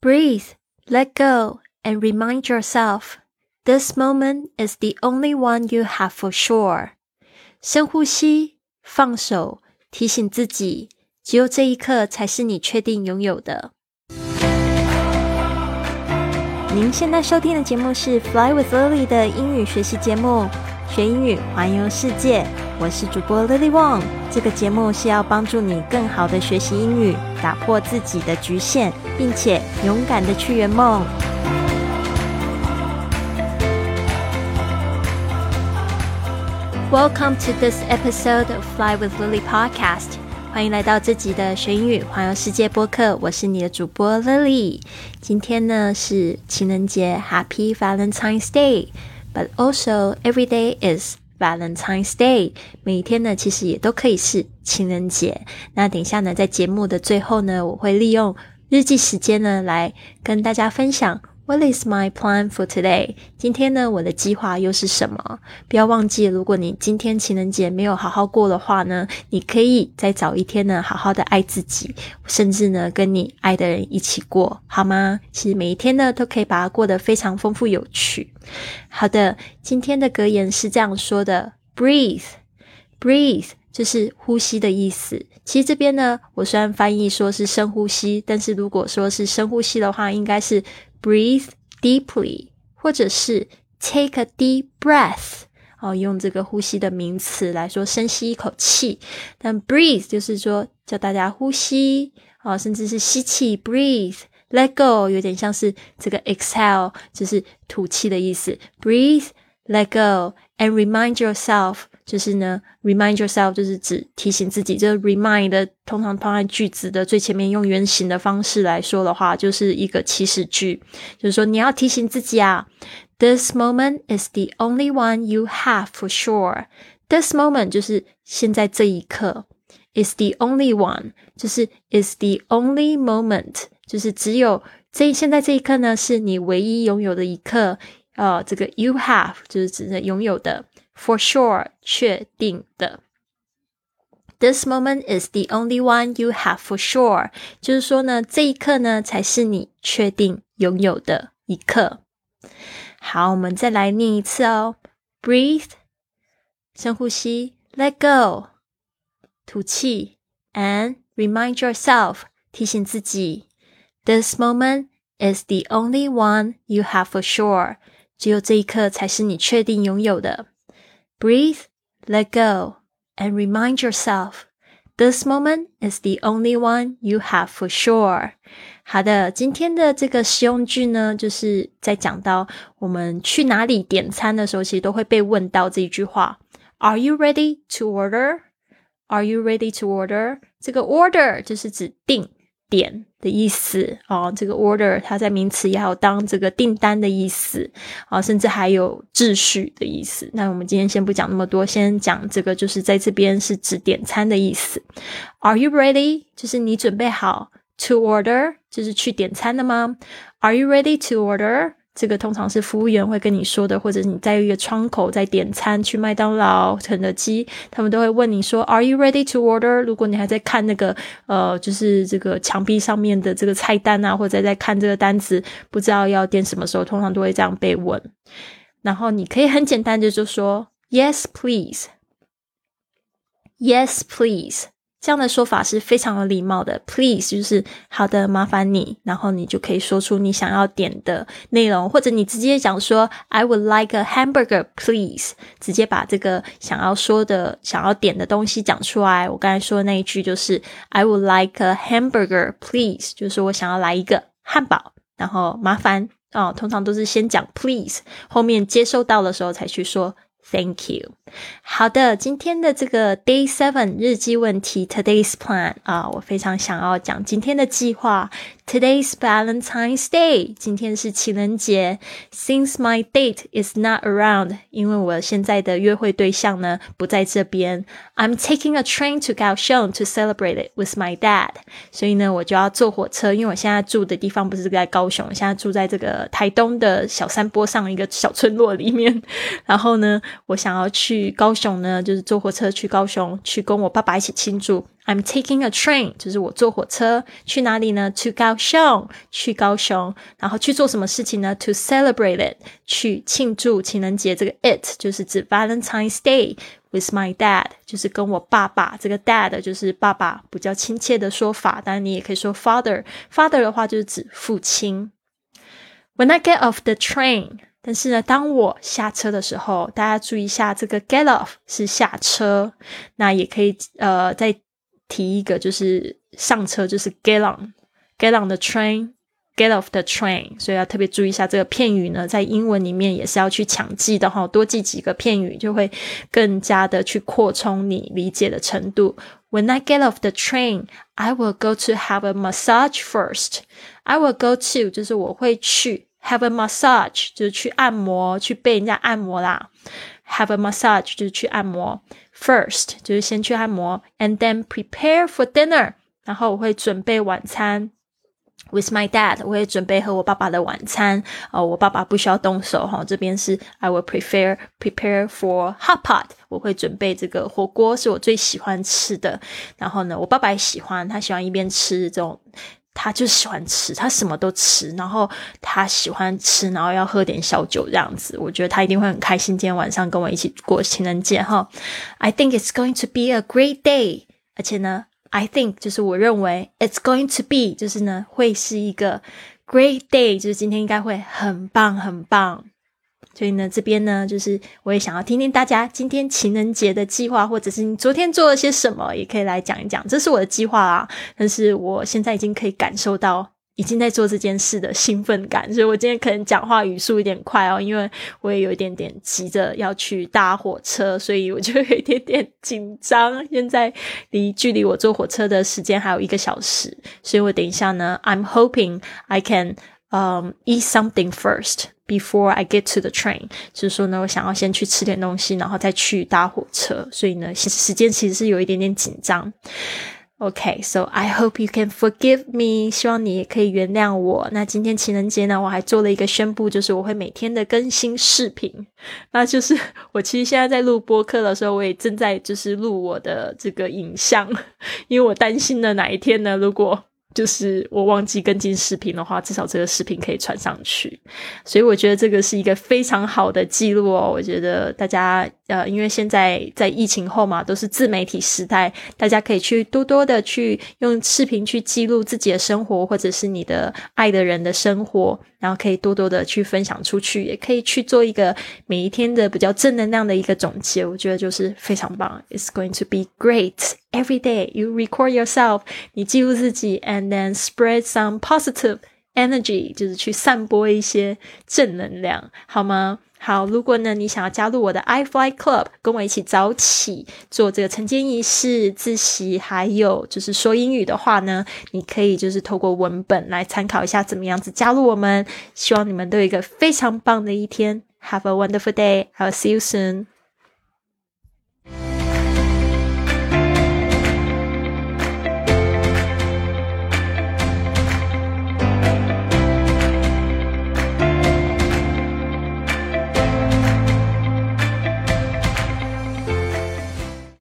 Breathe, let go, and remind yourself this moment is the only one you have for sure. 深呼吸，放手，提醒自己，只有这一刻才是你确定拥有的。您现在收听的节目是《Fly with Lily》的英语学习节目，学英语环游世界。我是主播 Lily Wong。这个节目是要帮助你更好的学习英语，打破自己的局限，并且勇敢的去圆梦。Welcome to this episode of Fly with Lily podcast。欢迎来到这集的学英语环游世界播客。我是你的主播 Lily。今天呢是情人节，Happy Valentine's Day But also every day is Valentine's Day，每一天呢，其实也都可以是情人节。那等一下呢，在节目的最后呢，我会利用日记时间呢，来跟大家分享。What is my plan for today？今天呢，我的计划又是什么？不要忘记，如果你今天情人节没有好好过的话呢，你可以再找一天呢，好好的爱自己，甚至呢，跟你爱的人一起过，好吗？其实每一天呢，都可以把它过得非常丰富有趣。好的，今天的格言是这样说的：Breathe，breathe，就是呼吸的意思。其实这边呢，我虽然翻译说是深呼吸，但是如果说是深呼吸的话，应该是。Breathe deeply，或者是 take a deep breath，哦，用这个呼吸的名词来说，深吸一口气。但 breathe 就是说叫大家呼吸，哦，甚至是吸气，breathe，let go，有点像是这个 exhale，就是吐气的意思。Breathe，let go，and remind yourself。就是呢，remind yourself 就是指提醒自己。这 remind 通常放在句子的最前面，用原形的方式来说的话，就是一个祈使句，就是说你要提醒自己啊。This moment is the only one you have for sure. This moment 就是现在这一刻，is the only one 就是 is the only moment 就是只有这现在这一刻呢，是你唯一拥有的一刻。呃，这个 you have 就是指的拥有的。For sure，确定的。This moment is the only one you have for sure。就是说呢，这一刻呢，才是你确定拥有的一刻。好，我们再来念一次哦。Breathe，深呼吸；Let go，吐气；and remind yourself，提醒自己。This moment is the only one you have for sure。只有这一刻才是你确定拥有的。 Breathe, let go, and remind yourself this moment is the only one you have for sure. 好的，今天的这个实用句呢，就是在讲到我们去哪里点餐的时候，其实都会被问到这一句话：Are you ready to order? Are you ready to order? 这个 order 就是指定。 点的意思哦，这个 order 它在名词也有当这个订单的意思啊，甚至还有秩序的意思。那我们今天先不讲那么多，先讲这个，就是在这边是指点餐的意思。Are you ready？就是你准备好 to order，就是去点餐的吗？Are you ready to order？这个通常是服务员会跟你说的，或者你在一个窗口在点餐，去麦当劳、肯德基，他们都会问你说：“Are you ready to order？” 如果你还在看那个呃，就是这个墙壁上面的这个菜单啊，或者在看这个单子，不知道要点什么时候，通常都会这样被问。然后你可以很简单的就说：“Yes, please. Yes, please.” 这样的说法是非常有礼貌的。Please，就是好的，麻烦你，然后你就可以说出你想要点的内容，或者你直接讲说 I would like a hamburger, please，直接把这个想要说的、想要点的东西讲出来。我刚才说的那一句就是 I would like a hamburger, please，就是我想要来一个汉堡，然后麻烦哦，通常都是先讲 please，后面接收到的时候才去说。Thank you。好的，今天的这个 Day Seven 日记问题 Today's plan 啊，我非常想要讲今天的计划。Today's Valentine's Day，今天是情人节。Since my date is not around，因为我现在的约会对象呢不在这边。I'm taking a train to Kaohsiung to celebrate it with my dad。所以呢，我就要坐火车，因为我现在住的地方不是在高雄，我现在住在这个台东的小山坡上一个小村落里面。然后呢，我想要去高雄呢，就是坐火车去高雄，去跟我爸爸一起庆祝。I'm taking a train，就是我坐火车去哪里呢？To 高雄，去高雄，然后去做什么事情呢？To celebrate it，去庆祝情人节。这个 it 就是指 Valentine's Day with my dad，就是跟我爸爸。这个 dad 就是爸爸比较亲切的说法，当然你也可以说 father，father 的话就是指父亲。When I get off the train，但是呢，当我下车的时候，大家注意一下，这个 get off 是下车，那也可以呃再提一个，就是上车就是 get on，get on the train，get off the train，所以要特别注意一下这个片语呢，在英文里面也是要去强记的哈，多记几个片语就会更加的去扩充你理解的程度。When I get off the train, I will go to have a massage first. I will go to 就是我会去。Have a massage 就是去按摩，去被人家按摩啦。Have a massage 就是去按摩。First 就是先去按摩，and then prepare for dinner。然后我会准备晚餐。With my dad，我会准备和我爸爸的晚餐。哦，我爸爸不需要动手哈。这边是 I will prepare prepare for hot pot。我会准备这个火锅，是我最喜欢吃的。然后呢，我爸爸也喜欢，他喜欢一边吃这种。他就喜欢吃，他什么都吃，然后他喜欢吃，然后要喝点小酒这样子。我觉得他一定会很开心，今天晚上跟我一起过情人节哈。I think it's going to be a great day。而且呢，I think 就是我认为 it's going to be 就是呢会是一个 great day，就是今天应该会很棒很棒。所以呢，这边呢，就是我也想要听听大家今天情人节的计划，或者是你昨天做了些什么，也可以来讲一讲。这是我的计划啊，但是我现在已经可以感受到已经在做这件事的兴奋感，所以我今天可能讲话语速有点快哦，因为我也有一点点急着要去搭火车，所以我就有一点点紧张。现在离距离我坐火车的时间还有一个小时，所以我等一下呢，I'm hoping I can um eat something first。Before I get to the train，就是说呢，我想要先去吃点东西，然后再去搭火车。所以呢，时间其实是有一点点紧张。OK，so I hope you can forgive me。希望你也可以原谅我。那今天情人节呢，我还做了一个宣布，就是我会每天的更新视频。那就是我其实现在在录播客的时候，我也正在就是录我的这个影像，因为我担心的哪一天呢，如果就是我忘记跟进视频的话，至少这个视频可以传上去，所以我觉得这个是一个非常好的记录哦。我觉得大家。呃，因为现在在疫情后嘛，都是自媒体时代，大家可以去多多的去用视频去记录自己的生活，或者是你的爱的人的生活，然后可以多多的去分享出去，也可以去做一个每一天的比较正能量的一个总结。我觉得就是非常棒。It's going to be great every day. You record yourself，你记录自己，and then spread some positive energy，就是去散播一些正能量，好吗？好，如果呢你想要加入我的 iFly Club，跟我一起早起做这个晨间仪式、自习，还有就是说英语的话呢，你可以就是透过文本来参考一下怎么样子加入我们。希望你们都有一个非常棒的一天，Have a wonderful day. I'll see you soon.